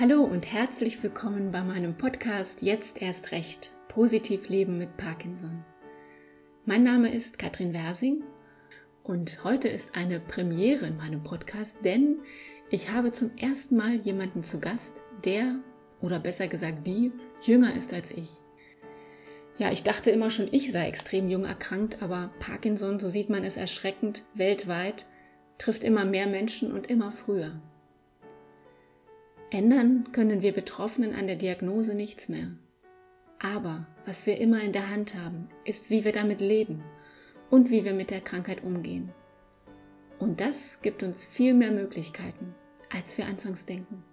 Hallo und herzlich willkommen bei meinem Podcast Jetzt erst recht. Positiv leben mit Parkinson. Mein Name ist Katrin Wersing und heute ist eine Premiere in meinem Podcast, denn ich habe zum ersten Mal jemanden zu Gast, der, oder besser gesagt die, jünger ist als ich. Ja, ich dachte immer schon, ich sei extrem jung erkrankt, aber Parkinson, so sieht man es erschreckend, weltweit, trifft immer mehr Menschen und immer früher. Ändern können wir Betroffenen an der Diagnose nichts mehr. Aber was wir immer in der Hand haben, ist, wie wir damit leben und wie wir mit der Krankheit umgehen. Und das gibt uns viel mehr Möglichkeiten, als wir anfangs denken.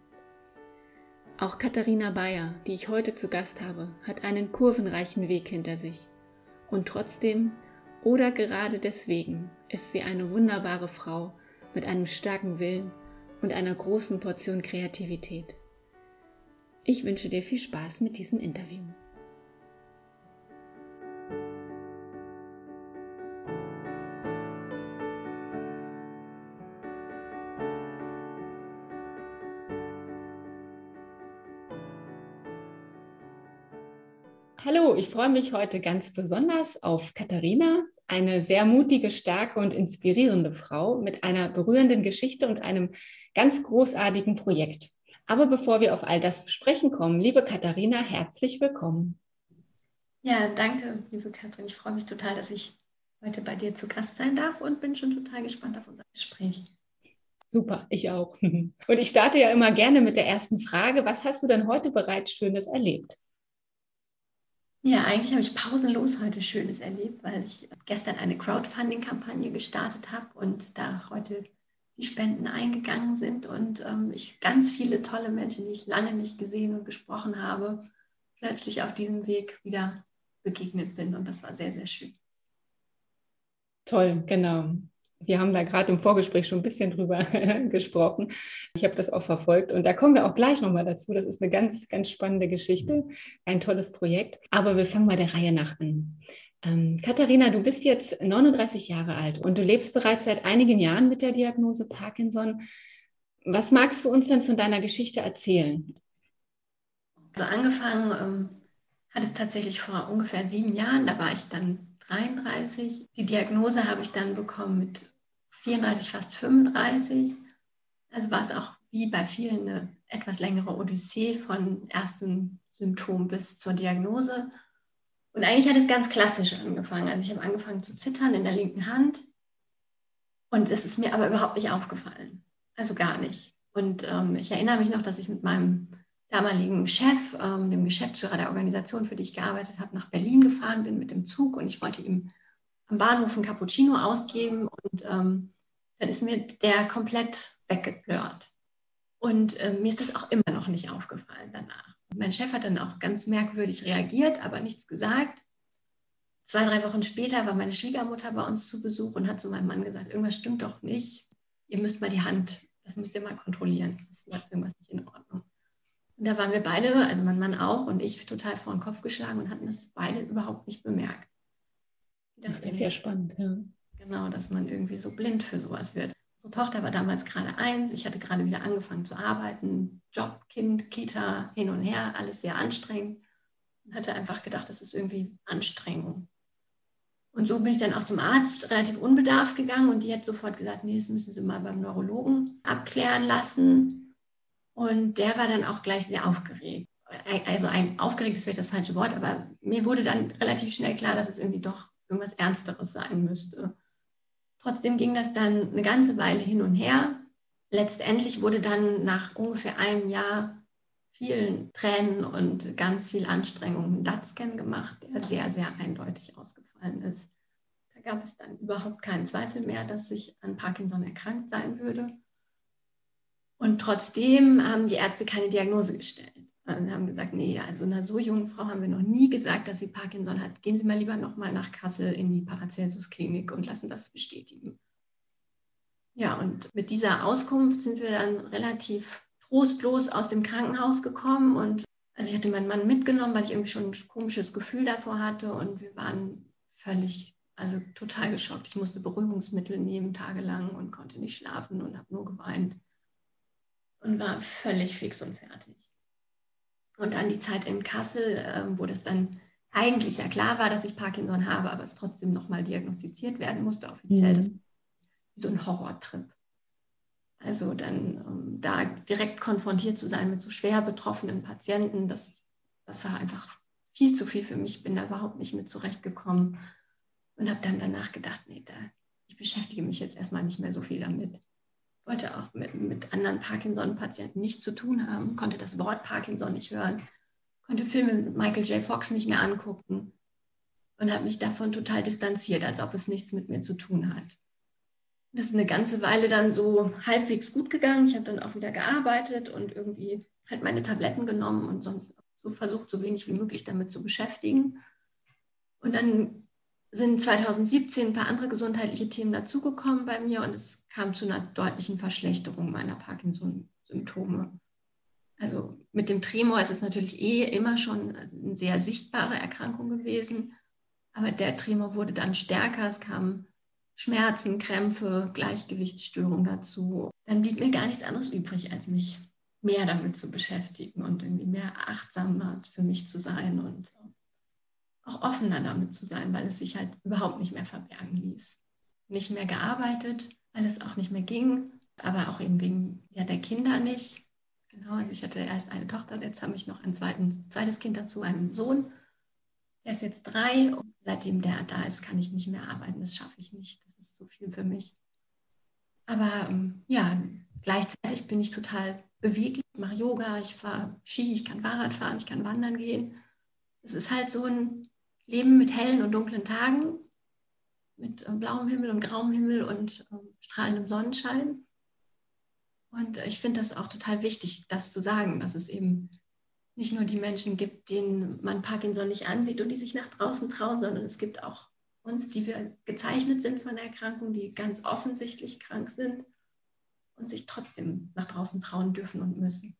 Auch Katharina Bayer, die ich heute zu Gast habe, hat einen kurvenreichen Weg hinter sich. Und trotzdem oder gerade deswegen ist sie eine wunderbare Frau mit einem starken Willen und einer großen Portion Kreativität. Ich wünsche dir viel Spaß mit diesem Interview. Hallo, ich freue mich heute ganz besonders auf Katharina, eine sehr mutige, starke und inspirierende Frau mit einer berührenden Geschichte und einem ganz großartigen Projekt. Aber bevor wir auf all das zu sprechen kommen, liebe Katharina, herzlich willkommen. Ja, danke, liebe Katrin. Ich freue mich total, dass ich heute bei dir zu Gast sein darf und bin schon total gespannt auf unser Gespräch. Super, ich auch. Und ich starte ja immer gerne mit der ersten Frage. Was hast du denn heute bereits Schönes erlebt? Ja, eigentlich habe ich pausenlos heute Schönes erlebt, weil ich gestern eine Crowdfunding-Kampagne gestartet habe und da heute die Spenden eingegangen sind und ähm, ich ganz viele tolle Menschen, die ich lange nicht gesehen und gesprochen habe, plötzlich auf diesem Weg wieder begegnet bin und das war sehr, sehr schön. Toll, genau. Wir haben da gerade im Vorgespräch schon ein bisschen drüber gesprochen. Ich habe das auch verfolgt und da kommen wir auch gleich nochmal dazu. Das ist eine ganz, ganz spannende Geschichte, ein tolles Projekt. Aber wir fangen mal der Reihe nach an. Ähm, Katharina, du bist jetzt 39 Jahre alt und du lebst bereits seit einigen Jahren mit der Diagnose Parkinson. Was magst du uns denn von deiner Geschichte erzählen? Also angefangen ähm, hat es tatsächlich vor ungefähr sieben Jahren. Da war ich dann 33. Die Diagnose habe ich dann bekommen mit 34, fast 35. Also war es auch wie bei vielen eine etwas längere Odyssee von ersten Symptomen bis zur Diagnose. Und eigentlich hat es ganz klassisch angefangen. Also ich habe angefangen zu zittern in der linken Hand. Und es ist mir aber überhaupt nicht aufgefallen. Also gar nicht. Und ähm, ich erinnere mich noch, dass ich mit meinem damaligen Chef, ähm, dem Geschäftsführer der Organisation, für die ich gearbeitet habe, nach Berlin gefahren bin mit dem Zug und ich wollte ihm am Bahnhof ein Cappuccino ausgeben und ähm, dann ist mir der komplett weggehört. Und äh, mir ist das auch immer noch nicht aufgefallen danach. Mein Chef hat dann auch ganz merkwürdig reagiert, aber nichts gesagt. Zwei, drei Wochen später war meine Schwiegermutter bei uns zu Besuch und hat zu meinem Mann gesagt, irgendwas stimmt doch nicht. Ihr müsst mal die Hand, das müsst ihr mal kontrollieren. Das ist irgendwas nicht in Ordnung. Und da waren wir beide, also mein Mann auch und ich, total vor den Kopf geschlagen und hatten das beide überhaupt nicht bemerkt. Das ist ja spannend, ja. Genau, dass man irgendwie so blind für sowas wird. Unsere Tochter war damals gerade eins, ich hatte gerade wieder angefangen zu arbeiten, Job, Kind, Kita, hin und her, alles sehr anstrengend. Und hatte einfach gedacht, das ist irgendwie Anstrengung. Und so bin ich dann auch zum Arzt relativ unbedarft gegangen und die hat sofort gesagt, nee, das müssen Sie mal beim Neurologen abklären lassen. Und der war dann auch gleich sehr aufgeregt. Also ein aufgeregt ist vielleicht das falsche Wort, aber mir wurde dann relativ schnell klar, dass es irgendwie doch irgendwas Ernsteres sein müsste. Trotzdem ging das dann eine ganze Weile hin und her. Letztendlich wurde dann nach ungefähr einem Jahr vielen Tränen und ganz viel Anstrengung ein DAT-Scan gemacht, der sehr, sehr eindeutig ausgefallen ist. Da gab es dann überhaupt keinen Zweifel mehr, dass ich an Parkinson erkrankt sein würde. Und trotzdem haben die Ärzte keine Diagnose gestellt. Und haben gesagt, nee, also einer so jungen Frau haben wir noch nie gesagt, dass sie Parkinson hat. Gehen Sie mal lieber nochmal nach Kassel in die Paracelsus-Klinik und lassen das bestätigen. Ja, und mit dieser Auskunft sind wir dann relativ trostlos aus dem Krankenhaus gekommen. Und also ich hatte meinen Mann mitgenommen, weil ich irgendwie schon ein komisches Gefühl davor hatte. Und wir waren völlig, also total geschockt. Ich musste Beruhigungsmittel nehmen tagelang und konnte nicht schlafen und habe nur geweint. Und war völlig fix und fertig. Und dann die Zeit in Kassel, ähm, wo das dann eigentlich ja klar war, dass ich Parkinson habe, aber es trotzdem nochmal diagnostiziert werden musste, offiziell. Mhm. Das so ein Horrortrip. Also dann um, da direkt konfrontiert zu sein mit so schwer betroffenen Patienten, das, das war einfach viel zu viel für mich. Ich bin da überhaupt nicht mit zurechtgekommen und habe dann danach gedacht, nee, da, ich beschäftige mich jetzt erstmal nicht mehr so viel damit. Wollte auch mit, mit anderen Parkinson-Patienten nichts zu tun haben, konnte das Wort Parkinson nicht hören, konnte Filme mit Michael J. Fox nicht mehr angucken und habe mich davon total distanziert, als ob es nichts mit mir zu tun hat. Das ist eine ganze Weile dann so halbwegs gut gegangen. Ich habe dann auch wieder gearbeitet und irgendwie halt meine Tabletten genommen und sonst so versucht, so wenig wie möglich damit zu beschäftigen. Und dann sind 2017 ein paar andere gesundheitliche Themen dazugekommen bei mir und es kam zu einer deutlichen Verschlechterung meiner Parkinson-Symptome. Also mit dem Tremor ist es natürlich eh immer schon eine sehr sichtbare Erkrankung gewesen, aber der Tremor wurde dann stärker. Es kamen Schmerzen, Krämpfe, Gleichgewichtsstörungen dazu. Dann blieb mir gar nichts anderes übrig, als mich mehr damit zu beschäftigen und irgendwie mehr achtsamer für mich zu sein und auch offener damit zu sein, weil es sich halt überhaupt nicht mehr verbergen ließ. Nicht mehr gearbeitet, weil es auch nicht mehr ging, aber auch eben wegen ja, der Kinder nicht. Genau, also ich hatte erst eine Tochter, jetzt habe ich noch ein zweiten, zweites Kind dazu, einen Sohn. Der ist jetzt drei und seitdem der da ist, kann ich nicht mehr arbeiten. Das schaffe ich nicht. Das ist so viel für mich. Aber ähm, ja, gleichzeitig bin ich total beweglich, ich mache Yoga, ich fahre Ski, ich kann Fahrrad fahren, ich kann wandern gehen. Es ist halt so ein Leben mit hellen und dunklen Tagen, mit äh, blauem Himmel und grauem Himmel und äh, strahlendem Sonnenschein. Und ich finde das auch total wichtig, das zu sagen, dass es eben nicht nur die Menschen gibt, denen man Parkinson nicht ansieht und die sich nach draußen trauen, sondern es gibt auch uns, die wir gezeichnet sind von der Erkrankung, die ganz offensichtlich krank sind und sich trotzdem nach draußen trauen dürfen und müssen.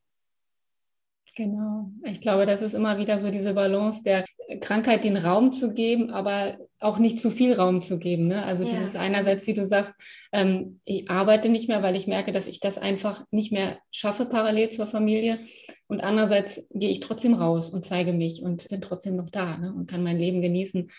Genau. Ich glaube, das ist immer wieder so diese Balance der Krankheit den Raum zu geben, aber auch nicht zu viel Raum zu geben. Ne? Also ja. dieses einerseits, wie du sagst, ähm, ich arbeite nicht mehr, weil ich merke, dass ich das einfach nicht mehr schaffe parallel zur Familie. Und andererseits gehe ich trotzdem raus und zeige mich und bin trotzdem noch da ne? und kann mein Leben genießen,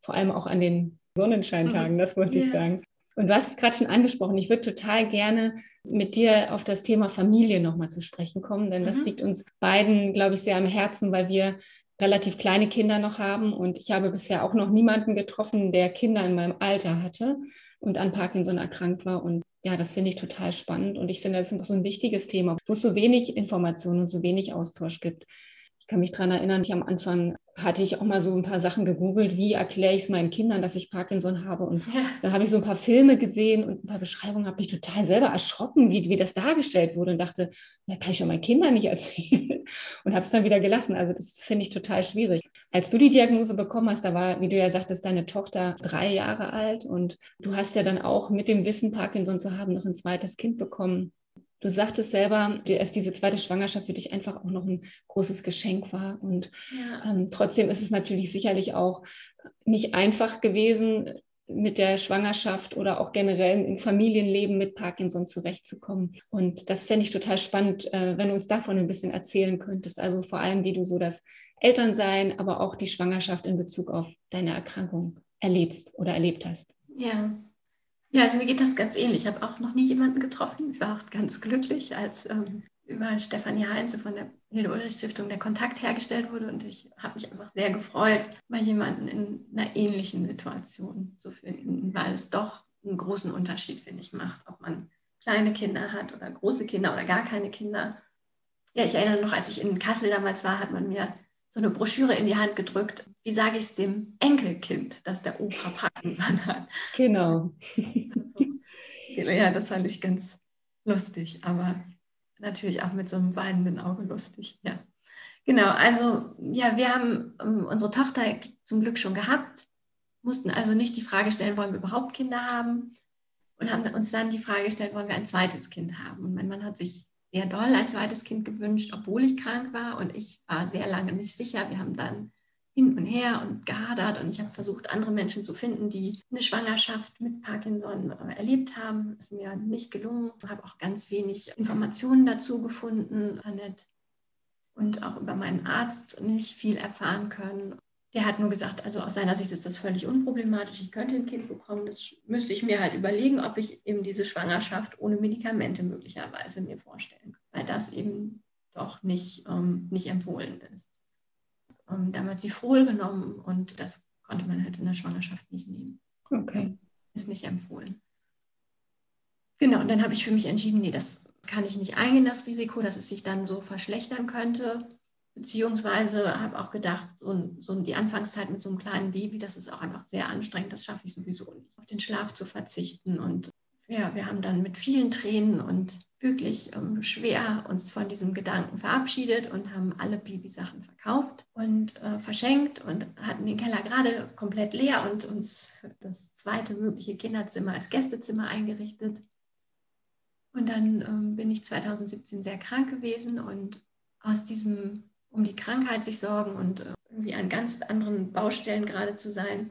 vor allem auch an den Sonnenscheintagen, mhm. das wollte ja. ich sagen. Und du hast es gerade schon angesprochen, ich würde total gerne mit dir auf das Thema Familie nochmal zu sprechen kommen, denn mhm. das liegt uns beiden, glaube ich, sehr am Herzen, weil wir relativ kleine Kinder noch haben und ich habe bisher auch noch niemanden getroffen, der Kinder in meinem Alter hatte und an Parkinson erkrankt war. Und ja, das finde ich total spannend und ich finde, das ist so ein wichtiges Thema, wo es so wenig Informationen und so wenig Austausch gibt. Ich kann mich daran erinnern, ich am Anfang hatte ich auch mal so ein paar Sachen gegoogelt, wie erkläre ich es meinen Kindern, dass ich Parkinson habe. Und ja. dann habe ich so ein paar Filme gesehen und ein paar Beschreibungen, habe mich total selber erschrocken, wie, wie das dargestellt wurde und dachte, da kann ich schon meinen Kindern nicht erzählen. Und habe es dann wieder gelassen. Also das finde ich total schwierig. Als du die Diagnose bekommen hast, da war, wie du ja sagtest, deine Tochter drei Jahre alt und du hast ja dann auch mit dem Wissen, Parkinson zu haben, noch ein zweites Kind bekommen. Du sagtest selber, dass diese zweite Schwangerschaft für dich einfach auch noch ein großes Geschenk war. Und ja. ähm, trotzdem ist es natürlich sicherlich auch nicht einfach gewesen, mit der Schwangerschaft oder auch generell im Familienleben mit Parkinson zurechtzukommen. Und das fände ich total spannend, äh, wenn du uns davon ein bisschen erzählen könntest. Also vor allem, wie du so das Elternsein, aber auch die Schwangerschaft in Bezug auf deine Erkrankung erlebst oder erlebt hast. Ja, ja, also mir geht das ganz ähnlich. Ich habe auch noch nie jemanden getroffen. Ich war auch ganz glücklich, als ähm, über Stefanie Heinze von der Hilde-Ulrich-Stiftung der Kontakt hergestellt wurde. Und ich habe mich einfach sehr gefreut, mal jemanden in einer ähnlichen Situation zu finden, weil es doch einen großen Unterschied, finde ich, macht, ob man kleine Kinder hat oder große Kinder oder gar keine Kinder. Ja, ich erinnere noch, als ich in Kassel damals war, hat man mir so eine Broschüre in die Hand gedrückt. Wie sage ich es dem Enkelkind, dass der Opa Parkinson hat? Genau. Also, ja, das fand ich ganz lustig, aber natürlich auch mit so einem weinenden Auge lustig. Ja. Genau, also ja, wir haben ähm, unsere Tochter zum Glück schon gehabt, mussten also nicht die Frage stellen, wollen wir überhaupt Kinder haben und haben uns dann die Frage gestellt, wollen wir ein zweites Kind haben. Und mein Mann hat sich sehr doll ein zweites Kind gewünscht, obwohl ich krank war und ich war sehr lange nicht sicher. Wir haben dann hin und her und gehadert und ich habe versucht, andere Menschen zu finden, die eine Schwangerschaft mit Parkinson äh, erlebt haben. Ist mir nicht gelungen. Ich habe auch ganz wenig Informationen dazu gefunden, Internet und auch über meinen Arzt nicht viel erfahren können. Der hat nur gesagt, also aus seiner Sicht ist das völlig unproblematisch. Ich könnte ein Kind bekommen. Das müsste ich mir halt überlegen, ob ich eben diese Schwangerschaft ohne Medikamente möglicherweise mir vorstellen kann, weil das eben doch nicht, ähm, nicht empfohlen ist. Ähm, damals die Frohl genommen und das konnte man halt in der Schwangerschaft nicht nehmen. Okay. Ist nicht empfohlen. Genau, und dann habe ich für mich entschieden, nee, das kann ich nicht eingehen, das Risiko, dass es sich dann so verschlechtern könnte. Beziehungsweise habe auch gedacht, so, so, die Anfangszeit mit so einem kleinen Baby, das ist auch einfach sehr anstrengend, das schaffe ich sowieso nicht. Auf den Schlaf zu verzichten. Und ja, wir haben dann mit vielen Tränen und wirklich ähm, schwer uns von diesem Gedanken verabschiedet und haben alle Babysachen verkauft und äh, verschenkt und hatten den Keller gerade komplett leer und uns das zweite mögliche Kinderzimmer als Gästezimmer eingerichtet. Und dann ähm, bin ich 2017 sehr krank gewesen und aus diesem um die Krankheit sich sorgen und äh, irgendwie an ganz anderen Baustellen gerade zu sein,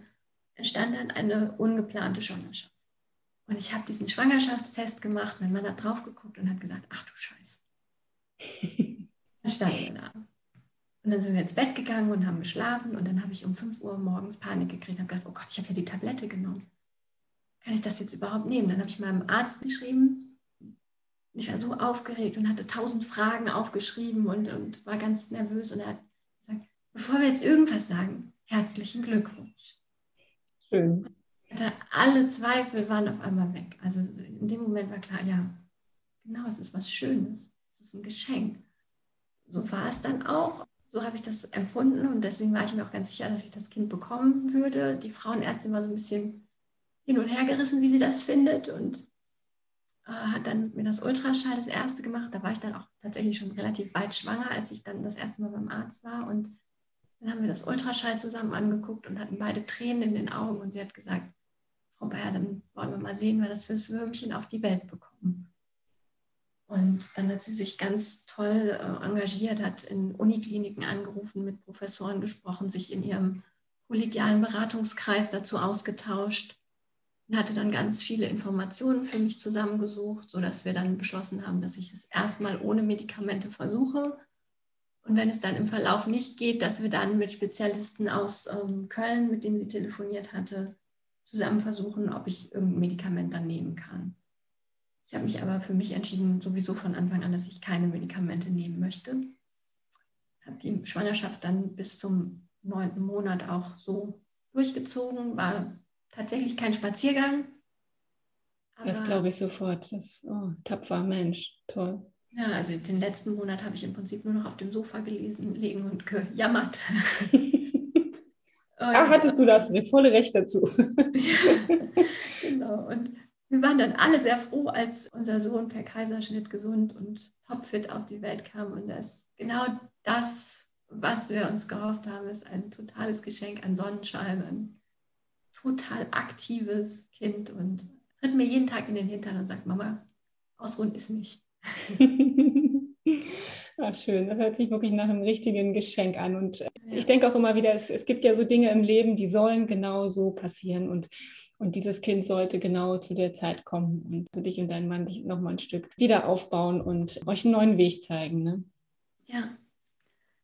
entstand dann eine ungeplante Schwangerschaft. Und ich habe diesen Schwangerschaftstest gemacht, mein Mann hat drauf geguckt und hat gesagt, ach du Scheiße. Dann standen wir da. Und dann sind wir ins Bett gegangen und haben geschlafen und dann habe ich um 5 Uhr morgens Panik gekriegt und habe gedacht, oh Gott, ich habe ja die Tablette genommen. Kann ich das jetzt überhaupt nehmen? Dann habe ich meinem Arzt geschrieben, ich war so aufgeregt und hatte tausend Fragen aufgeschrieben und, und war ganz nervös. Und er hat gesagt, bevor wir jetzt irgendwas sagen, herzlichen Glückwunsch. Schön. Alle Zweifel waren auf einmal weg. Also in dem Moment war klar, ja, genau, es ist was Schönes. Es ist ein Geschenk. So war es dann auch. So habe ich das empfunden und deswegen war ich mir auch ganz sicher, dass ich das Kind bekommen würde. Die Frauenärztin war so ein bisschen hin und her gerissen, wie sie das findet. Und äh, hat dann mir das Ultraschall das erste gemacht. Da war ich dann auch tatsächlich schon relativ weit schwanger, als ich dann das erste Mal beim Arzt war. Und dann haben wir das Ultraschall zusammen angeguckt und hatten beide Tränen in den Augen. Und sie hat gesagt, Frau Bayer, dann wollen wir mal sehen, wer das fürs Würmchen auf die Welt bekommen. Und dann hat sie sich ganz toll äh, engagiert, hat in Unikliniken angerufen, mit Professoren gesprochen, sich in ihrem kollegialen Beratungskreis dazu ausgetauscht und hatte dann ganz viele Informationen für mich zusammengesucht, sodass wir dann beschlossen haben, dass ich es erstmal ohne Medikamente versuche. Und wenn es dann im Verlauf nicht geht, dass wir dann mit Spezialisten aus ähm, Köln, mit denen sie telefoniert hatte, zusammen versuchen, ob ich irgendein Medikament dann nehmen kann. Ich habe mich aber für mich entschieden, sowieso von Anfang an, dass ich keine Medikamente nehmen möchte. Habe die Schwangerschaft dann bis zum neunten Monat auch so durchgezogen, war tatsächlich kein Spaziergang. das glaube ich sofort. Das oh, tapfer Mensch, toll. Ja, also den letzten Monat habe ich im Prinzip nur noch auf dem Sofa gelesen, liegen und gejammert. Ach, hattest du das volle Recht dazu. genau. Und wir waren dann alle sehr froh, als unser Sohn per Kaiserschnitt gesund und topfit auf die Welt kam. Und das genau das, was wir uns gehofft haben, ist ein totales Geschenk an Sonnenschein, an total aktives Kind und tritt mir jeden Tag in den Hintern und sagt, Mama, ausruhen ist nicht. Ach, schön, das hört sich wirklich nach einem richtigen Geschenk an. Und äh, ja. ich denke auch immer wieder, es, es gibt ja so Dinge im Leben, die sollen genau so passieren. Und, und dieses Kind sollte genau zu der Zeit kommen und du dich und dein Mann dich nochmal ein Stück wieder aufbauen und euch einen neuen Weg zeigen. Ne? Ja.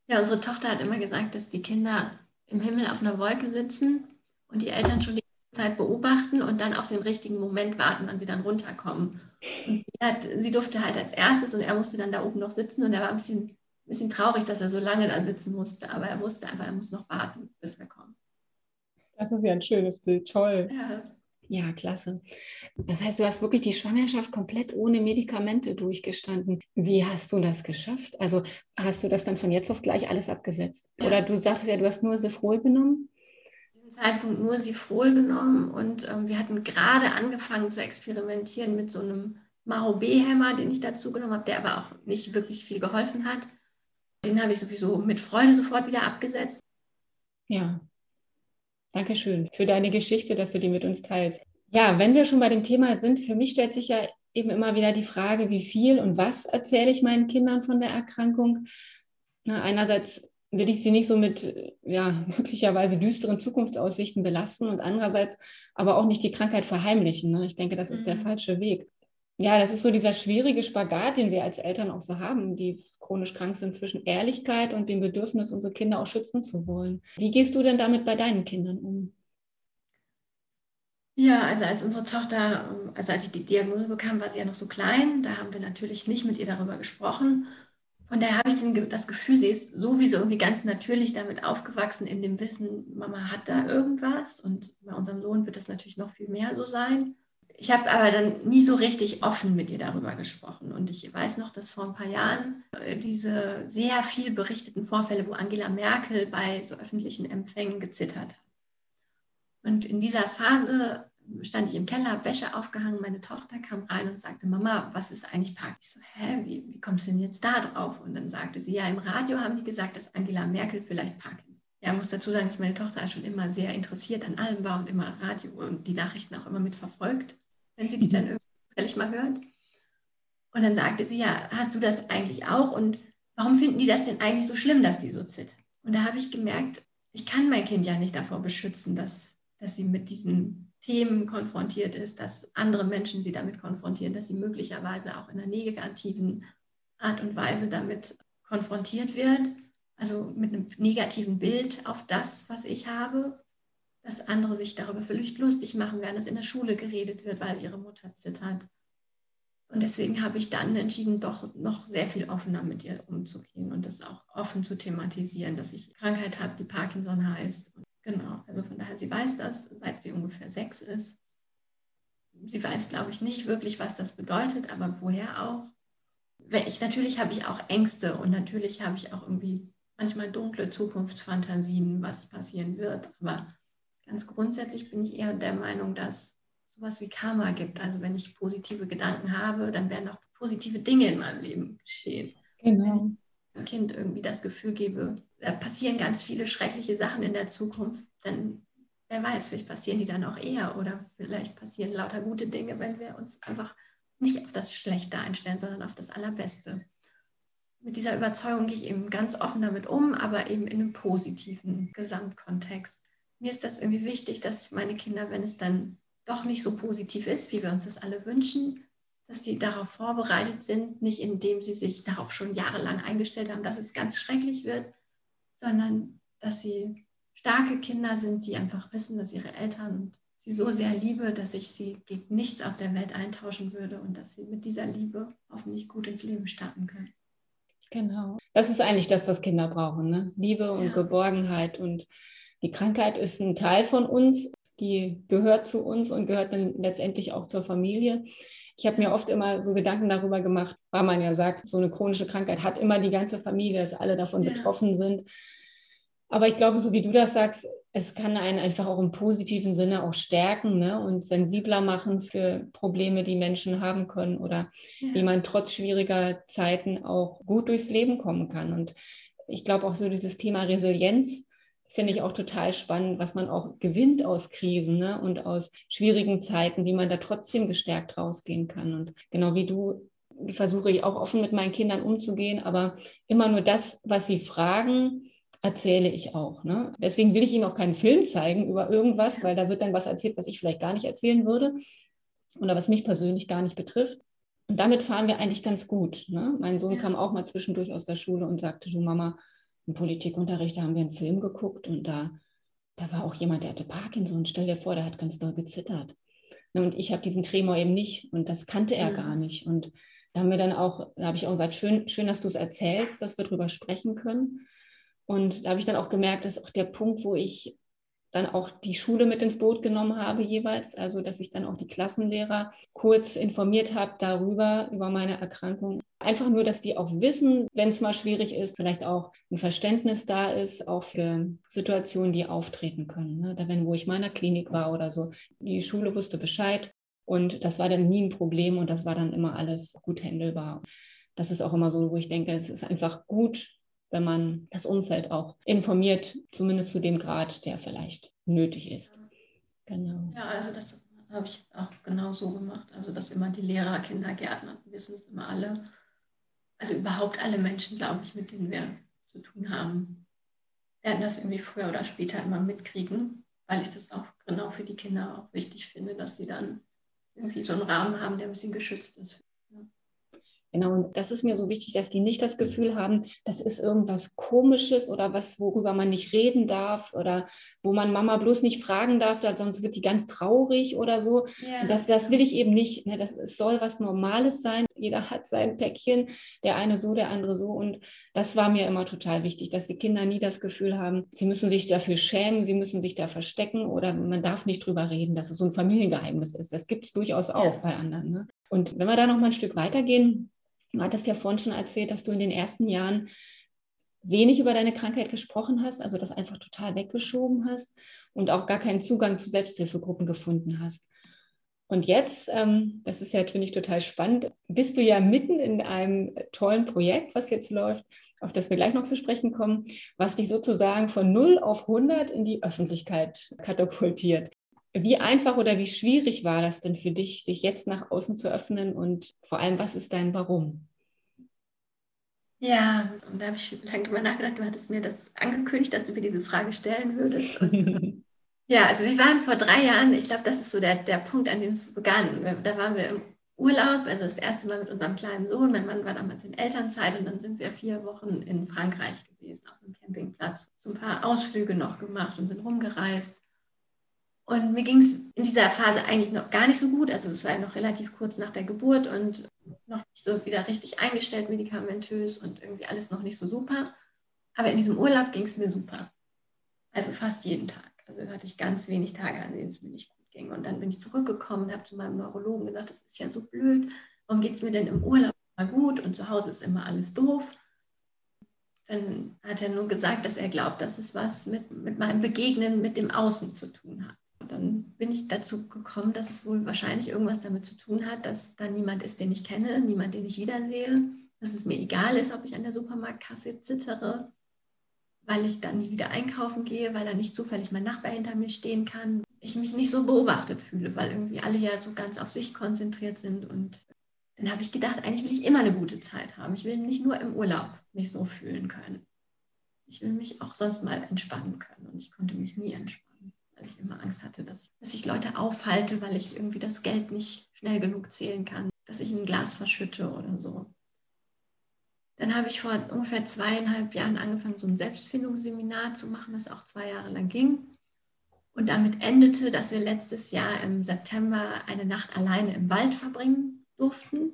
Ja, unsere Tochter hat immer gesagt, dass die Kinder im Himmel auf einer Wolke sitzen und die Eltern schon die Zeit beobachten und dann auf den richtigen Moment warten, wann sie dann runterkommen. Und sie, hat, sie durfte halt als erstes und er musste dann da oben noch sitzen und er war ein bisschen, ein bisschen traurig, dass er so lange da sitzen musste, aber er wusste einfach, er muss noch warten, bis wir kommen. Das ist ja ein schönes Bild, toll. Ja. Ja, klasse. Das heißt, du hast wirklich die Schwangerschaft komplett ohne Medikamente durchgestanden. Wie hast du das geschafft? Also hast du das dann von jetzt auf gleich alles abgesetzt? Ja. Oder du sagst ja, du hast nur Sefrol genommen? Zeitpunkt nur Sifrol genommen und ähm, wir hatten gerade angefangen zu experimentieren mit so einem Maro B-Hämmer, den ich dazu genommen habe, der aber auch nicht wirklich viel geholfen hat. Den habe ich sowieso mit Freude sofort wieder abgesetzt. Ja, danke schön für deine Geschichte, dass du die mit uns teilst. Ja, wenn wir schon bei dem Thema sind, für mich stellt sich ja eben immer wieder die Frage, wie viel und was erzähle ich meinen Kindern von der Erkrankung. Na, einerseits will ich sie nicht so mit ja, möglicherweise düsteren Zukunftsaussichten belasten und andererseits aber auch nicht die Krankheit verheimlichen. Ne? Ich denke, das ist mhm. der falsche Weg. Ja, das ist so dieser schwierige Spagat, den wir als Eltern auch so haben, die chronisch krank sind, zwischen Ehrlichkeit und dem Bedürfnis, unsere Kinder auch schützen zu wollen. Wie gehst du denn damit bei deinen Kindern um? Ja, also als unsere Tochter, also als ich die Diagnose bekam, war sie ja noch so klein. Da haben wir natürlich nicht mit ihr darüber gesprochen. Von daher habe ich das Gefühl, sie ist sowieso irgendwie ganz natürlich damit aufgewachsen, in dem Wissen, Mama hat da irgendwas. Und bei unserem Sohn wird das natürlich noch viel mehr so sein. Ich habe aber dann nie so richtig offen mit ihr darüber gesprochen. Und ich weiß noch, dass vor ein paar Jahren äh, diese sehr viel berichteten Vorfälle, wo Angela Merkel bei so öffentlichen Empfängen gezittert hat. Und in dieser Phase stand ich im Keller, habe Wäsche aufgehangen, meine Tochter kam rein und sagte, Mama, was ist eigentlich Park? Ich so, hä, wie, wie kommst du denn jetzt da drauf? Und dann sagte sie, ja, im Radio haben die gesagt, dass Angela Merkel vielleicht Parkinson ja, muss dazu sagen, dass meine Tochter schon immer sehr interessiert an allem war und immer Radio und die Nachrichten auch immer mitverfolgt wenn sie die dann mhm. irgendwie mal hört. Und dann sagte sie, ja, hast du das eigentlich auch? Und warum finden die das denn eigentlich so schlimm, dass die so zittert? Und da habe ich gemerkt, ich kann mein Kind ja nicht davor beschützen, dass, dass sie mit diesen Themen konfrontiert ist, dass andere Menschen sie damit konfrontieren, dass sie möglicherweise auch in einer negativen Art und Weise damit konfrontiert wird, also mit einem negativen Bild auf das, was ich habe dass andere sich darüber vielleicht lustig machen werden, dass in der Schule geredet wird, weil ihre Mutter zittert. Und deswegen habe ich dann entschieden, doch noch sehr viel offener mit ihr umzugehen und das auch offen zu thematisieren, dass ich Krankheit habe, die Parkinson heißt. Genau, also von daher, sie weiß das, seit sie ungefähr sechs ist. Sie weiß, glaube ich, nicht wirklich, was das bedeutet, aber woher auch. Ich, natürlich habe ich auch Ängste und natürlich habe ich auch irgendwie manchmal dunkle Zukunftsfantasien, was passieren wird. Aber ganz grundsätzlich bin ich eher der Meinung, dass sowas wie Karma gibt. Also wenn ich positive Gedanken habe, dann werden auch positive Dinge in meinem Leben geschehen. Genau. Wenn ich einem Kind irgendwie das Gefühl gebe, da passieren ganz viele schreckliche Sachen in der Zukunft, dann wer weiß, vielleicht passieren die dann auch eher oder vielleicht passieren lauter gute Dinge, wenn wir uns einfach nicht auf das Schlechte einstellen, sondern auf das Allerbeste. Mit dieser Überzeugung gehe ich eben ganz offen damit um, aber eben in einem positiven Gesamtkontext mir ist das irgendwie wichtig, dass meine Kinder, wenn es dann doch nicht so positiv ist, wie wir uns das alle wünschen, dass sie darauf vorbereitet sind, nicht indem sie sich darauf schon jahrelang eingestellt haben, dass es ganz schrecklich wird, sondern dass sie starke Kinder sind, die einfach wissen, dass ihre Eltern sie so sehr liebe, dass ich sie gegen nichts auf der Welt eintauschen würde und dass sie mit dieser Liebe hoffentlich gut ins Leben starten können. Genau. Das ist eigentlich das, was Kinder brauchen, ne? Liebe und ja. Geborgenheit und die Krankheit ist ein Teil von uns, die gehört zu uns und gehört dann letztendlich auch zur Familie. Ich habe mir oft immer so Gedanken darüber gemacht, weil man ja sagt, so eine chronische Krankheit hat immer die ganze Familie, dass alle davon ja. betroffen sind. Aber ich glaube, so wie du das sagst, es kann einen einfach auch im positiven Sinne auch stärken ne? und sensibler machen für Probleme, die Menschen haben können oder ja. wie man trotz schwieriger Zeiten auch gut durchs Leben kommen kann. Und ich glaube auch so dieses Thema Resilienz, finde ich auch total spannend, was man auch gewinnt aus Krisen ne? und aus schwierigen Zeiten, wie man da trotzdem gestärkt rausgehen kann. Und genau wie du versuche ich auch offen mit meinen Kindern umzugehen, aber immer nur das, was sie fragen, erzähle ich auch. Ne? Deswegen will ich ihnen auch keinen Film zeigen über irgendwas, weil da wird dann was erzählt, was ich vielleicht gar nicht erzählen würde oder was mich persönlich gar nicht betrifft. Und damit fahren wir eigentlich ganz gut. Ne? Mein Sohn kam auch mal zwischendurch aus der Schule und sagte, du Mama, im Politikunterricht haben wir einen Film geguckt und da, da war auch jemand, der hatte Parkinson. Stell dir vor, der hat ganz doll gezittert. Ne, und ich habe diesen Tremor eben nicht und das kannte er mhm. gar nicht. Und da haben wir dann auch, da habe ich auch gesagt, schön, schön, dass du es erzählst, dass wir darüber sprechen können. Und da habe ich dann auch gemerkt, dass auch der Punkt, wo ich dann auch die Schule mit ins Boot genommen habe jeweils, also dass ich dann auch die Klassenlehrer kurz informiert habe darüber, über meine Erkrankung. Einfach nur, dass die auch wissen, wenn es mal schwierig ist, vielleicht auch ein Verständnis da ist, auch für Situationen, die auftreten können. Ne? Da wenn, wo ich in meiner Klinik war oder so, die Schule wusste Bescheid und das war dann nie ein Problem und das war dann immer alles gut handelbar. Das ist auch immer so, wo ich denke, es ist einfach gut, wenn man das Umfeld auch informiert, zumindest zu dem Grad, der vielleicht nötig ist. Genau. Ja, also das habe ich auch genau so gemacht. Also dass immer die Lehrer, Kindergärtner, wissen es immer alle. Also überhaupt alle Menschen, glaube ich, mit denen wir zu tun haben, werden das irgendwie früher oder später immer mitkriegen, weil ich das auch genau für die Kinder auch wichtig finde, dass sie dann irgendwie so einen Rahmen haben, der ein bisschen geschützt ist. Genau, und das ist mir so wichtig, dass die nicht das Gefühl haben, das ist irgendwas Komisches oder was, worüber man nicht reden darf oder wo man Mama bloß nicht fragen darf, sonst wird die ganz traurig oder so. Ja. Das, das will ich eben nicht. Ne? Das soll was Normales sein. Jeder hat sein Päckchen, der eine so, der andere so. Und das war mir immer total wichtig, dass die Kinder nie das Gefühl haben, sie müssen sich dafür schämen, sie müssen sich da verstecken oder man darf nicht drüber reden, dass es so ein Familiengeheimnis ist. Das gibt es durchaus auch ja. bei anderen. Ne? Und wenn wir da noch mal ein Stück weitergehen, Du hattest ja vorhin schon erzählt, dass du in den ersten Jahren wenig über deine Krankheit gesprochen hast, also das einfach total weggeschoben hast und auch gar keinen Zugang zu Selbsthilfegruppen gefunden hast. Und jetzt, ähm, das ist ja, finde ich, total spannend, bist du ja mitten in einem tollen Projekt, was jetzt läuft, auf das wir gleich noch zu sprechen kommen, was dich sozusagen von 0 auf 100 in die Öffentlichkeit katapultiert. Wie einfach oder wie schwierig war das denn für dich, dich jetzt nach außen zu öffnen und vor allem, was ist dein Warum? Ja, und da habe ich lange drüber nachgedacht. Du hattest mir das angekündigt, dass du mir diese Frage stellen würdest. Und, ja, also wir waren vor drei Jahren, ich glaube, das ist so der, der Punkt, an dem es begann. Da waren wir im Urlaub, also das erste Mal mit unserem kleinen Sohn. Mein Mann war damals in Elternzeit und dann sind wir vier Wochen in Frankreich gewesen, auf einem Campingplatz. So ein paar Ausflüge noch gemacht und sind rumgereist. Und mir ging es in dieser Phase eigentlich noch gar nicht so gut. Also es war noch relativ kurz nach der Geburt und noch nicht so wieder richtig eingestellt medikamentös und irgendwie alles noch nicht so super. Aber in diesem Urlaub ging es mir super. Also fast jeden Tag. Also hatte ich ganz wenig Tage, an denen es mir nicht gut ging. Und dann bin ich zurückgekommen und habe zu meinem Neurologen gesagt, das ist ja so blöd. Warum geht es mir denn im Urlaub immer gut und zu Hause ist immer alles doof? Dann hat er nur gesagt, dass er glaubt, dass es was mit, mit meinem Begegnen mit dem Außen zu tun hat dann bin ich dazu gekommen, dass es wohl wahrscheinlich irgendwas damit zu tun hat, dass da niemand ist, den ich kenne, niemand, den ich wiedersehe, dass es mir egal ist, ob ich an der Supermarktkasse zittere, weil ich dann nie wieder einkaufen gehe, weil da nicht zufällig mein Nachbar hinter mir stehen kann. Ich mich nicht so beobachtet fühle, weil irgendwie alle ja so ganz auf sich konzentriert sind. Und dann habe ich gedacht, eigentlich will ich immer eine gute Zeit haben. Ich will nicht nur im Urlaub mich so fühlen können. Ich will mich auch sonst mal entspannen können. Und ich konnte mich nie entspannen weil ich immer Angst hatte, dass, dass ich Leute aufhalte, weil ich irgendwie das Geld nicht schnell genug zählen kann, dass ich ein Glas verschütte oder so. Dann habe ich vor ungefähr zweieinhalb Jahren angefangen, so ein Selbstfindungsseminar zu machen, das auch zwei Jahre lang ging. Und damit endete, dass wir letztes Jahr im September eine Nacht alleine im Wald verbringen durften.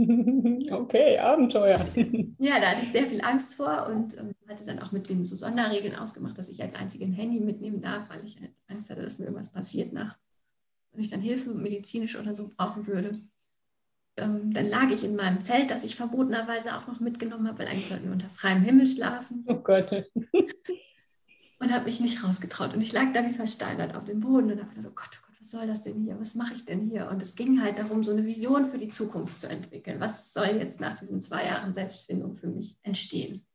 Okay, Abenteuer. Ja, da hatte ich sehr viel Angst vor und ähm, hatte dann auch mit denen so Sonderregeln ausgemacht, dass ich als einzige ein Handy mitnehmen darf, weil ich halt Angst hatte, dass mir irgendwas passiert nachts und ich dann Hilfe medizinisch oder so brauchen würde. Ähm, dann lag ich in meinem Zelt, das ich verbotenerweise auch noch mitgenommen habe, weil eigentlich sollten wir unter freiem Himmel schlafen. Oh Gott. und habe mich nicht rausgetraut. Und ich lag da wie versteinert auf dem Boden und habe gedacht, oh Gott, oh Gott was soll das denn hier? Was mache ich denn hier? Und es ging halt darum, so eine Vision für die Zukunft zu entwickeln. Was soll jetzt nach diesen zwei Jahren Selbstfindung für mich entstehen?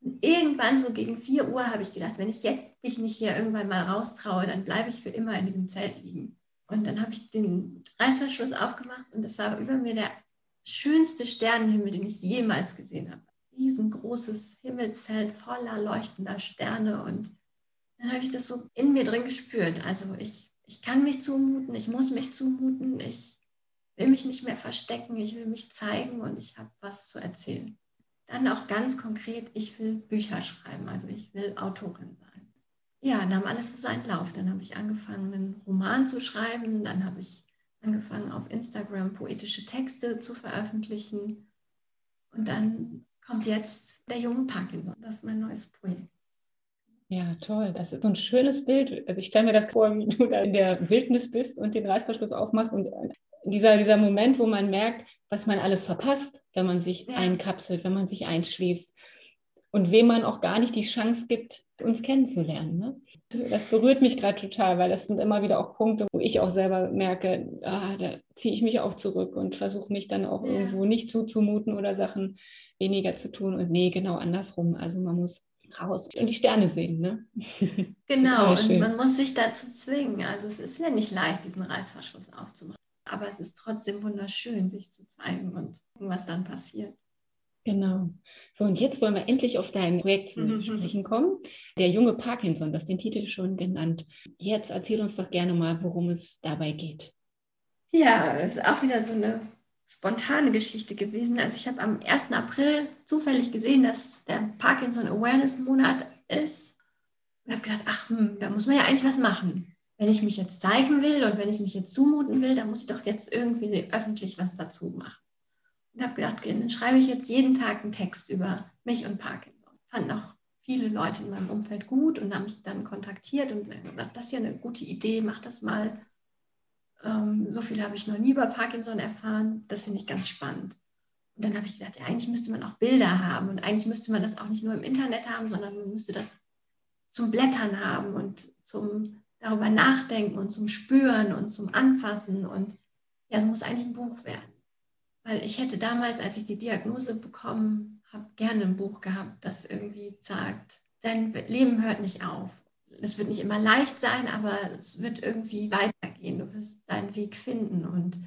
Und irgendwann so gegen 4 Uhr habe ich gedacht, wenn ich jetzt mich nicht hier irgendwann mal raustraue, dann bleibe ich für immer in diesem Zelt liegen. Und dann habe ich den Reißverschluss aufgemacht und das war über mir der schönste Sternenhimmel, den ich jemals gesehen habe. Riesengroßes Himmelszelt voller leuchtender Sterne und dann habe ich das so in mir drin gespürt. Also ich ich kann mich zumuten, ich muss mich zumuten, ich will mich nicht mehr verstecken, ich will mich zeigen und ich habe was zu erzählen. Dann auch ganz konkret, ich will Bücher schreiben, also ich will Autorin sein. Ja, nahm alles seinen Lauf. Dann habe ich angefangen, einen Roman zu schreiben, dann habe ich angefangen, auf Instagram poetische Texte zu veröffentlichen. Und dann kommt jetzt der junge Parkinson. Das ist mein neues Projekt. Ja, toll. Das ist so ein schönes Bild. Also ich stelle mir das vor, wie du da in der Wildnis bist und den Reißverschluss aufmachst und dieser, dieser Moment, wo man merkt, was man alles verpasst, wenn man sich ja. einkapselt, wenn man sich einschließt und wem man auch gar nicht die Chance gibt, uns kennenzulernen. Ne? Das berührt mich gerade total, weil das sind immer wieder auch Punkte, wo ich auch selber merke, ah, da ziehe ich mich auch zurück und versuche mich dann auch ja. irgendwo nicht zuzumuten oder Sachen weniger zu tun. Und nee, genau andersrum. Also man muss raus und die Sterne sehen. Ne? Genau, und man muss sich dazu zwingen. Also es ist ja nicht leicht, diesen Reißverschluss aufzumachen. Aber es ist trotzdem wunderschön, sich zu zeigen und was dann passiert. Genau. So, und jetzt wollen wir endlich auf dein Projekt zu mhm. sprechen kommen. Der junge Parkinson, du hast den Titel schon genannt. Jetzt erzähl uns doch gerne mal, worum es dabei geht. Ja, es ist auch wieder so eine spontane Geschichte gewesen. Also ich habe am 1. April zufällig gesehen, dass der Parkinson Awareness Monat ist. Und habe gedacht, ach, hm, da muss man ja eigentlich was machen. Wenn ich mich jetzt zeigen will und wenn ich mich jetzt zumuten will, dann muss ich doch jetzt irgendwie öffentlich was dazu machen. Und habe gedacht, okay, dann schreibe ich jetzt jeden Tag einen Text über mich und Parkinson. Fanden auch viele Leute in meinem Umfeld gut und haben mich dann kontaktiert und gesagt, das ist ja eine gute Idee, mach das mal. Ähm, so viel habe ich noch nie über Parkinson erfahren. Das finde ich ganz spannend. Und dann habe ich gesagt, ja, eigentlich müsste man auch Bilder haben und eigentlich müsste man das auch nicht nur im Internet haben, sondern man müsste das zum Blättern haben und zum darüber nachdenken und zum Spüren und zum Anfassen. Und ja, es muss eigentlich ein Buch werden. Weil ich hätte damals, als ich die Diagnose bekommen habe, gerne ein Buch gehabt, das irgendwie sagt, dein Leben hört nicht auf. Es wird nicht immer leicht sein, aber es wird irgendwie weitergehen. Du wirst deinen Weg finden und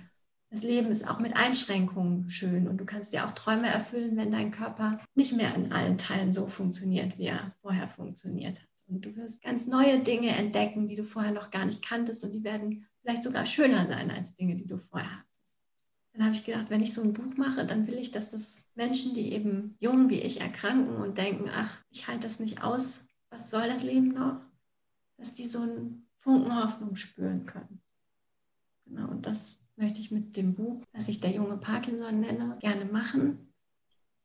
das Leben ist auch mit Einschränkungen schön und du kannst dir auch Träume erfüllen, wenn dein Körper nicht mehr in allen Teilen so funktioniert, wie er vorher funktioniert hat. Und du wirst ganz neue Dinge entdecken, die du vorher noch gar nicht kanntest und die werden vielleicht sogar schöner sein als Dinge, die du vorher hattest dann habe ich gedacht, wenn ich so ein Buch mache, dann will ich, dass das Menschen, die eben jung wie ich erkranken und denken, ach, ich halte das nicht aus, was soll das Leben noch, dass die so einen Funken Hoffnung spüren können. Genau, und das möchte ich mit dem Buch, das ich der junge Parkinson nenne, gerne machen.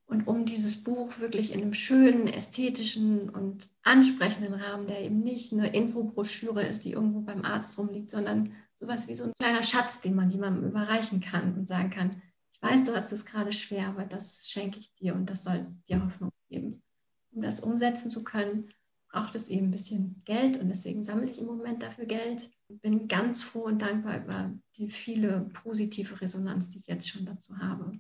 Und um dieses Buch wirklich in einem schönen, ästhetischen und ansprechenden Rahmen, der eben nicht eine Infobroschüre ist, die irgendwo beim Arzt rumliegt, sondern sowas wie so ein kleiner Schatz, den man jemandem überreichen kann und sagen kann, ich weiß, du hast es gerade schwer, aber das schenke ich dir und das soll dir Hoffnung geben. Um das umsetzen zu können, braucht es eben ein bisschen Geld und deswegen sammle ich im Moment dafür Geld. Bin ganz froh und dankbar über die viele positive Resonanz, die ich jetzt schon dazu habe.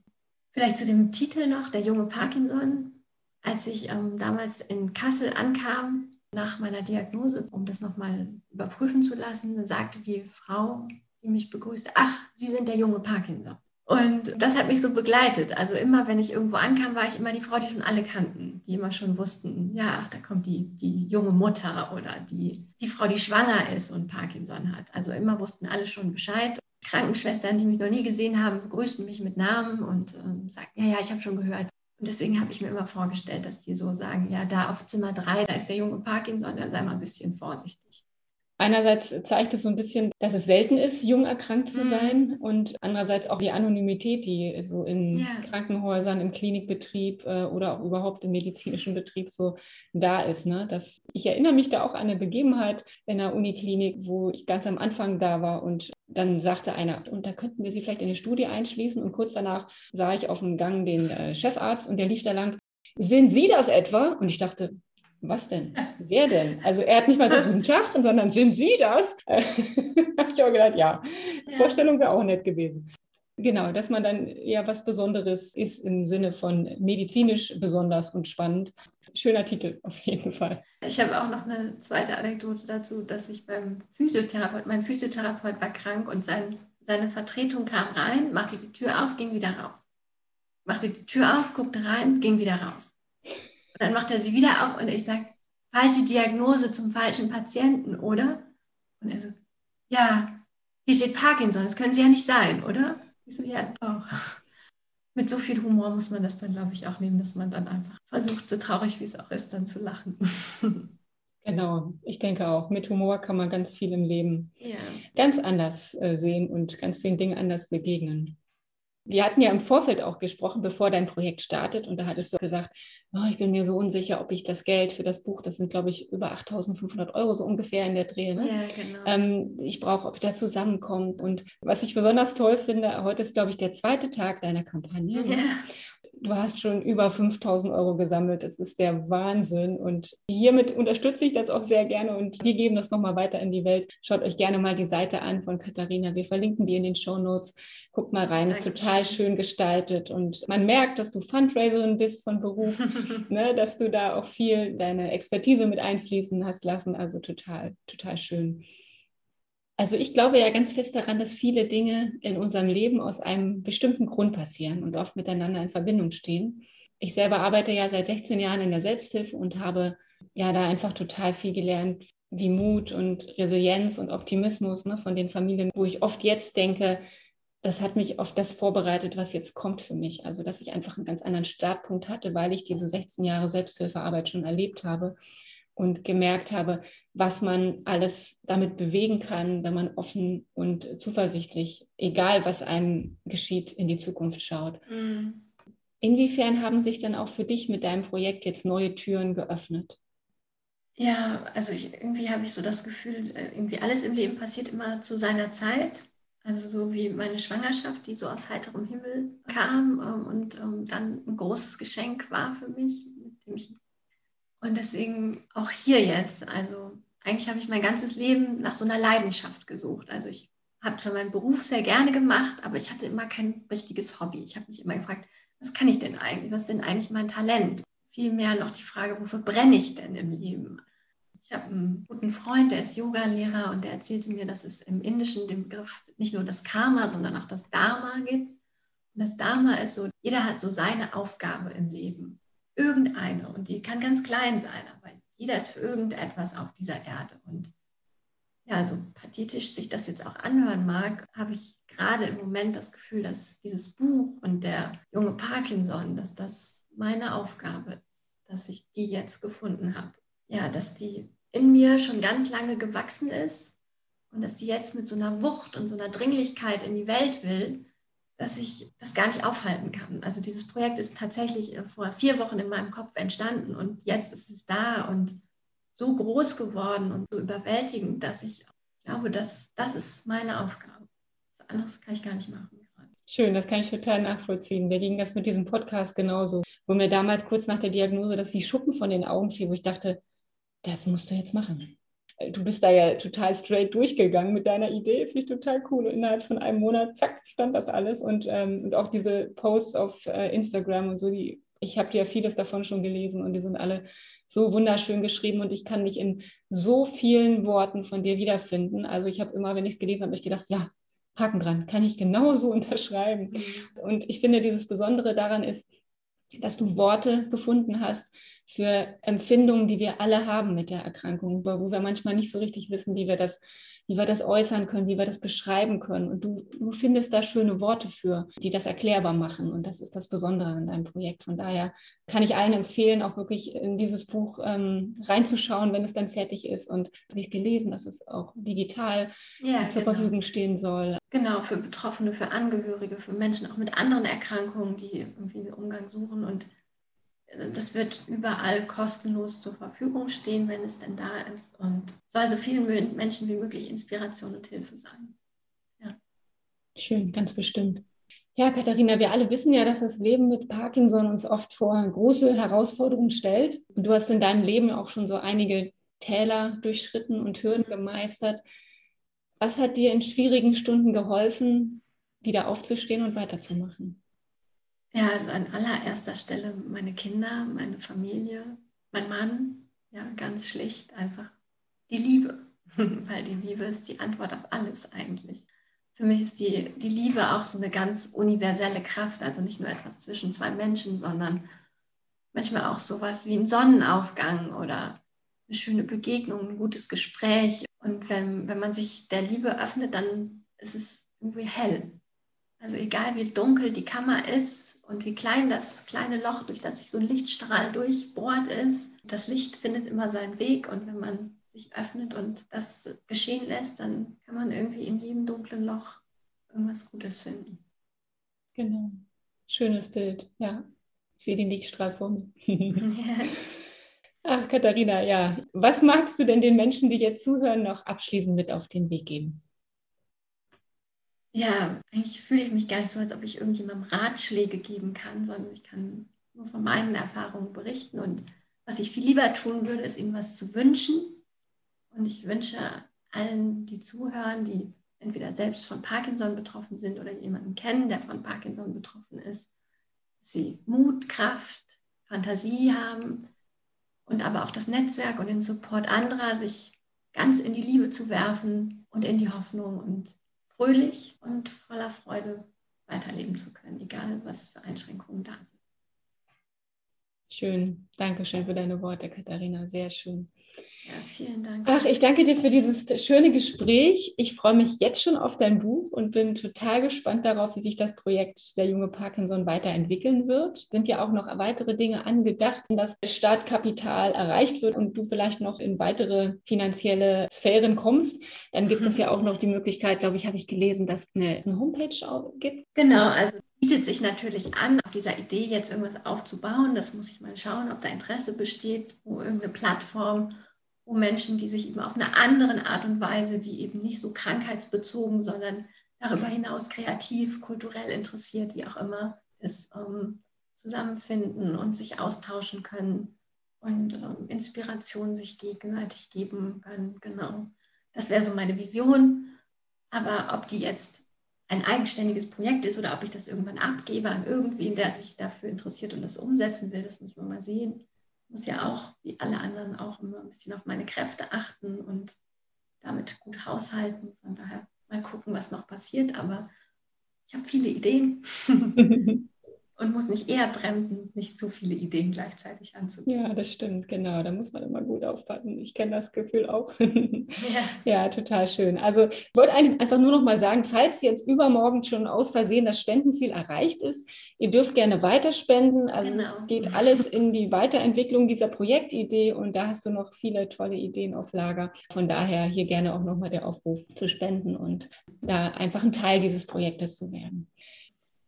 Vielleicht zu dem Titel noch, der junge Parkinson. Als ich ähm, damals in Kassel ankam, nach meiner Diagnose, um das nochmal überprüfen zu lassen, sagte die Frau, die mich begrüßte, ach, Sie sind der junge Parkinson. Und das hat mich so begleitet. Also immer, wenn ich irgendwo ankam, war ich immer die Frau, die schon alle kannten, die immer schon wussten, ja, da kommt die, die junge Mutter oder die, die Frau, die schwanger ist und Parkinson hat. Also immer wussten alle schon Bescheid. Krankenschwestern, die mich noch nie gesehen haben, begrüßten mich mit Namen und ähm, sagten, ja, ja, ich habe schon gehört, und deswegen habe ich mir immer vorgestellt, dass die so sagen, ja, da auf Zimmer 3, da ist der junge Parkinson, da sei mal ein bisschen vorsichtig. Einerseits zeigt es so ein bisschen, dass es selten ist, jung erkrankt zu mhm. sein und andererseits auch die Anonymität, die so in ja. Krankenhäusern, im Klinikbetrieb äh, oder auch überhaupt im medizinischen Betrieb so da ist. Ne? Das, ich erinnere mich da auch an eine Begebenheit in der Uniklinik, wo ich ganz am Anfang da war und dann sagte einer, und da könnten wir Sie vielleicht in eine Studie einschließen und kurz danach sah ich auf dem Gang den äh, Chefarzt und der lief da lang. Sind Sie das etwa? Und ich dachte, was denn? Wer denn? Also er hat nicht mal gesagt, guten Tag, sondern sind Sie das? Habe ich auch gedacht, ja, ja. Vorstellung wäre auch nett gewesen. Genau, dass man dann ja was Besonderes ist im Sinne von medizinisch besonders und spannend. Schöner Titel auf jeden Fall. Ich habe auch noch eine zweite Anekdote dazu, dass ich beim Physiotherapeut, mein Physiotherapeut war krank und sein, seine Vertretung kam rein, machte die Tür auf, ging wieder raus. Machte die Tür auf, guckte rein, ging wieder raus. Und dann macht er sie wieder auf und ich sage, falsche Diagnose zum falschen Patienten, oder? Und er so, ja, hier steht Parkinson, das können Sie ja nicht sein, oder? Ich so, ja, doch. Mit so viel Humor muss man das dann, glaube ich, auch nehmen, dass man dann einfach versucht, so traurig wie es auch ist, dann zu lachen. Genau, ich denke auch. Mit Humor kann man ganz viel im Leben ja. ganz anders äh, sehen und ganz vielen Dingen anders begegnen. Wir hatten ja im Vorfeld auch gesprochen, bevor dein Projekt startet. Und da hattest du gesagt, oh, ich bin mir so unsicher, ob ich das Geld für das Buch, das sind, glaube ich, über 8.500 Euro so ungefähr in der Dreh. Ne? Ja, genau. Ähm, ich brauche, ob das zusammenkommt. Und was ich besonders toll finde, heute ist, glaube ich, der zweite Tag deiner Kampagne. Ne? Ja du hast schon über 5000 Euro gesammelt. Das ist der Wahnsinn. Und hiermit unterstütze ich das auch sehr gerne und wir geben das nochmal weiter in die Welt. Schaut euch gerne mal die Seite an von Katharina. Wir verlinken die in den Show Notes. Guckt mal rein, ist total schön gestaltet und man merkt, dass du Fundraiserin bist von Beruf, ne, dass du da auch viel deine Expertise mit einfließen hast lassen. Also total, total schön. Also ich glaube ja ganz fest daran, dass viele Dinge in unserem Leben aus einem bestimmten Grund passieren und oft miteinander in Verbindung stehen. ich selber arbeite ja seit 16 Jahren in der Selbsthilfe und habe ja da einfach total viel gelernt, wie Mut und Resilienz und Optimismus ne, von den Familien, wo ich oft jetzt denke, das hat mich auf das vorbereitet, was jetzt kommt für mich. Also, dass ich einfach einen ganz anderen Startpunkt hatte, weil ich diese 16 Jahre Selbsthilfearbeit schon erlebt habe und gemerkt habe, was man alles damit bewegen kann, wenn man offen und zuversichtlich, egal was einem geschieht, in die Zukunft schaut. Mhm. Inwiefern haben sich dann auch für dich mit deinem Projekt jetzt neue Türen geöffnet? Ja, also ich, irgendwie habe ich so das Gefühl, äh, irgendwie alles im Leben passiert immer zu seiner Zeit. Also so wie meine Schwangerschaft, die so aus heiterem Himmel kam ähm, und ähm, dann ein großes Geschenk war für mich, mit dem ich und deswegen auch hier jetzt. Also eigentlich habe ich mein ganzes Leben nach so einer Leidenschaft gesucht. Also ich habe zwar meinen Beruf sehr gerne gemacht, aber ich hatte immer kein richtiges Hobby. Ich habe mich immer gefragt, was kann ich denn eigentlich? Was ist denn eigentlich mein Talent? Vielmehr noch die Frage, wofür brenne ich denn im Leben? Ich habe einen guten Freund, der ist Yoga-Lehrer und der erzählte mir, dass es im Indischen den Begriff nicht nur das Karma, sondern auch das Dharma gibt. Und das Dharma ist so, jeder hat so seine Aufgabe im Leben irgendeine und die kann ganz klein sein, aber jeder ist für irgendetwas auf dieser Erde. Und ja, so pathetisch sich das jetzt auch anhören mag, habe ich gerade im Moment das Gefühl, dass dieses Buch und der junge Parkinson, dass das meine Aufgabe ist, dass ich die jetzt gefunden habe. Ja, dass die in mir schon ganz lange gewachsen ist und dass die jetzt mit so einer Wucht und so einer Dringlichkeit in die Welt will, dass ich das gar nicht aufhalten kann. Also dieses Projekt ist tatsächlich äh, vor vier Wochen in meinem Kopf entstanden und jetzt ist es da und so groß geworden und so überwältigend, dass ich glaube, dass das ist meine Aufgabe. Was anderes kann ich gar nicht machen. Schön, das kann ich total nachvollziehen. Mir ging das mit diesem Podcast genauso, wo mir damals kurz nach der Diagnose das wie Schuppen von den Augen fiel, wo ich dachte, das musst du jetzt machen du bist da ja total straight durchgegangen mit deiner Idee, finde ich total cool. Und innerhalb von einem Monat, zack, stand das alles. Und, ähm, und auch diese Posts auf äh, Instagram und so, die, ich habe ja vieles davon schon gelesen und die sind alle so wunderschön geschrieben und ich kann mich in so vielen Worten von dir wiederfinden. Also ich habe immer, wenn ich es gelesen habe, ich gedacht, ja, Haken dran, kann ich genauso unterschreiben. Mhm. Und ich finde, dieses Besondere daran ist, dass du Worte gefunden hast für Empfindungen, die wir alle haben mit der Erkrankung, wo wir manchmal nicht so richtig wissen, wie wir das, wie wir das äußern können, wie wir das beschreiben können. Und du, du findest da schöne Worte für, die das erklärbar machen. Und das ist das Besondere an deinem Projekt. Von daher kann ich allen empfehlen, auch wirklich in dieses Buch ähm, reinzuschauen, wenn es dann fertig ist. Und habe ich gelesen, dass es auch digital ja, zur genau. Verfügung stehen soll. Genau, für Betroffene, für Angehörige, für Menschen auch mit anderen Erkrankungen, die irgendwie einen Umgang suchen. Und äh, das wird überall kostenlos zur Verfügung stehen, wenn es denn da ist. Und soll so vielen Menschen wie möglich Inspiration und Hilfe sein. Ja. Schön, ganz bestimmt. Ja, Katharina, wir alle wissen ja, dass das Leben mit Parkinson uns oft vor große Herausforderungen stellt. Und du hast in deinem Leben auch schon so einige Täler durchschritten und Hürden gemeistert. Was hat dir in schwierigen Stunden geholfen, wieder aufzustehen und weiterzumachen? Ja, also an allererster Stelle meine Kinder, meine Familie, mein Mann. Ja, ganz schlicht einfach die Liebe. Weil die Liebe ist die Antwort auf alles eigentlich. Für mich ist die, die Liebe auch so eine ganz universelle Kraft, also nicht nur etwas zwischen zwei Menschen, sondern manchmal auch sowas wie ein Sonnenaufgang oder eine schöne Begegnung, ein gutes Gespräch. Und wenn, wenn man sich der Liebe öffnet, dann ist es irgendwie hell. Also egal wie dunkel die Kammer ist und wie klein das kleine Loch, durch das sich so ein Lichtstrahl durchbohrt ist, das Licht findet immer seinen Weg. Und wenn man sich öffnet und das geschehen lässt, dann kann man irgendwie in jedem dunklen Loch irgendwas Gutes finden. Genau. Schönes Bild, ja. Ich sehe den Lichtstrahl vor mir. Ach, Katharina, ja. Was magst du denn den Menschen, die jetzt zuhören, noch abschließend mit auf den Weg geben? Ja, eigentlich fühle ich mich gar nicht so, als ob ich irgendjemandem Ratschläge geben kann, sondern ich kann nur von meinen Erfahrungen berichten. Und was ich viel lieber tun würde, ist ihnen was zu wünschen. Und ich wünsche allen, die zuhören, die entweder selbst von Parkinson betroffen sind oder jemanden kennen, der von Parkinson betroffen ist, dass sie Mut, Kraft, Fantasie haben, und aber auch das Netzwerk und den Support anderer, sich ganz in die Liebe zu werfen und in die Hoffnung und fröhlich und voller Freude weiterleben zu können, egal was für Einschränkungen da sind. Schön. Dankeschön für deine Worte, Katharina. Sehr schön. Ja, vielen Dank. Ach, ich danke dir für dieses schöne Gespräch. Ich freue mich jetzt schon auf dein Buch und bin total gespannt darauf, wie sich das Projekt Der junge Parkinson weiterentwickeln wird. Sind ja auch noch weitere Dinge angedacht, dass Startkapital erreicht wird und du vielleicht noch in weitere finanzielle Sphären kommst. Dann gibt es ja auch noch die Möglichkeit, glaube ich, habe ich gelesen, dass es eine, eine Homepage gibt. Genau, also bietet sich natürlich an, auf dieser Idee jetzt irgendwas aufzubauen. Das muss ich mal schauen, ob da Interesse besteht, wo irgendeine Plattform, wo Menschen, die sich eben auf eine andere Art und Weise, die eben nicht so krankheitsbezogen, sondern darüber hinaus kreativ, kulturell interessiert, wie auch immer, ist, ähm, zusammenfinden und sich austauschen können und ähm, Inspiration sich gegenseitig geben können. Genau. Das wäre so meine Vision. Aber ob die jetzt ein eigenständiges Projekt ist oder ob ich das irgendwann abgebe an irgendwen, der sich dafür interessiert und das umsetzen will, das müssen wir mal sehen. Muss ja auch, wie alle anderen, auch immer ein bisschen auf meine Kräfte achten und damit gut haushalten. Von daher mal gucken, was noch passiert. Aber ich habe viele Ideen. und muss mich eher bremsen, nicht zu viele Ideen gleichzeitig anzugehen. Ja, das stimmt, genau. Da muss man immer gut aufpassen. Ich kenne das Gefühl auch. ja. ja. total schön. Also ich wollte einfach nur noch mal sagen, falls jetzt übermorgen schon aus Versehen das Spendenziel erreicht ist, ihr dürft gerne weiterspenden. Also genau. es geht alles in die Weiterentwicklung dieser Projektidee und da hast du noch viele tolle Ideen auf Lager. Von daher hier gerne auch noch mal der Aufruf zu spenden und da einfach ein Teil dieses Projektes zu werden.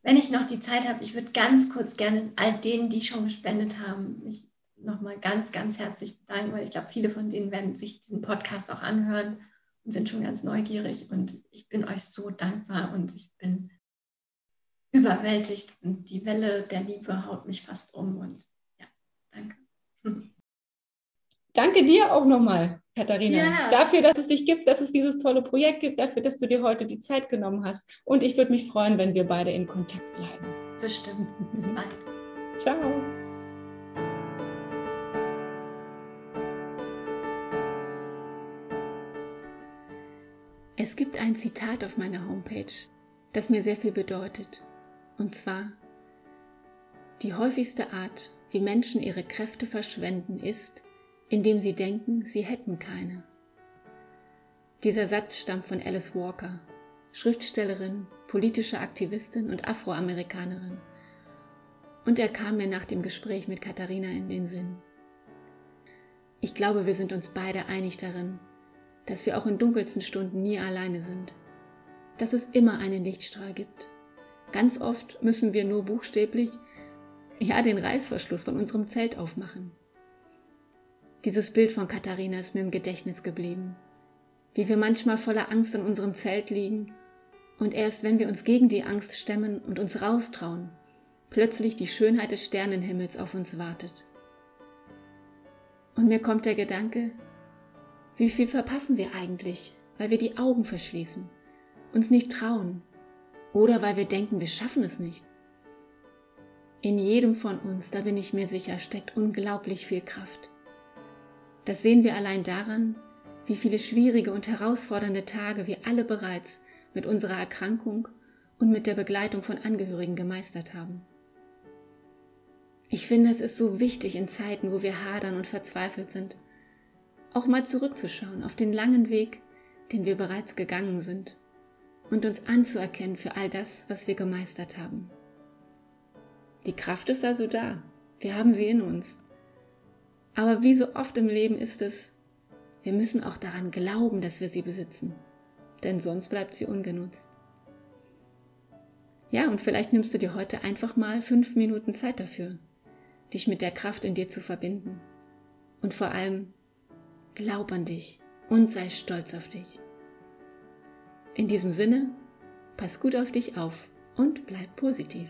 Wenn ich noch die Zeit habe, ich würde ganz kurz gerne all denen, die schon gespendet haben, mich nochmal ganz, ganz herzlich bedanken, weil ich glaube, viele von denen werden sich diesen Podcast auch anhören und sind schon ganz neugierig. Und ich bin euch so dankbar und ich bin überwältigt und die Welle der Liebe haut mich fast um. Und ja, danke. Danke dir auch nochmal. Katharina, ja. dafür, dass es dich gibt, dass es dieses tolle Projekt gibt, dafür, dass du dir heute die Zeit genommen hast. Und ich würde mich freuen, wenn wir beide in Kontakt bleiben. Bestimmt. Bis bald. Ciao. Es gibt ein Zitat auf meiner Homepage, das mir sehr viel bedeutet. Und zwar, die häufigste Art, wie Menschen ihre Kräfte verschwenden, ist, indem sie denken, sie hätten keine. Dieser Satz stammt von Alice Walker, Schriftstellerin, politische Aktivistin und Afroamerikanerin. Und er kam mir nach dem Gespräch mit Katharina in den Sinn. Ich glaube, wir sind uns beide einig darin, dass wir auch in dunkelsten Stunden nie alleine sind, dass es immer einen Lichtstrahl gibt. Ganz oft müssen wir nur buchstäblich, ja, den Reißverschluss von unserem Zelt aufmachen. Dieses Bild von Katharina ist mir im Gedächtnis geblieben. Wie wir manchmal voller Angst in unserem Zelt liegen und erst wenn wir uns gegen die Angst stemmen und uns raustrauen, plötzlich die Schönheit des Sternenhimmels auf uns wartet. Und mir kommt der Gedanke, wie viel verpassen wir eigentlich, weil wir die Augen verschließen, uns nicht trauen oder weil wir denken, wir schaffen es nicht. In jedem von uns, da bin ich mir sicher, steckt unglaublich viel Kraft. Das sehen wir allein daran, wie viele schwierige und herausfordernde Tage wir alle bereits mit unserer Erkrankung und mit der Begleitung von Angehörigen gemeistert haben. Ich finde, es ist so wichtig in Zeiten, wo wir hadern und verzweifelt sind, auch mal zurückzuschauen auf den langen Weg, den wir bereits gegangen sind und uns anzuerkennen für all das, was wir gemeistert haben. Die Kraft ist also da. Wir haben sie in uns. Aber wie so oft im Leben ist es, wir müssen auch daran glauben, dass wir sie besitzen, denn sonst bleibt sie ungenutzt. Ja, und vielleicht nimmst du dir heute einfach mal fünf Minuten Zeit dafür, dich mit der Kraft in dir zu verbinden. Und vor allem, glaub an dich und sei stolz auf dich. In diesem Sinne, pass gut auf dich auf und bleib positiv.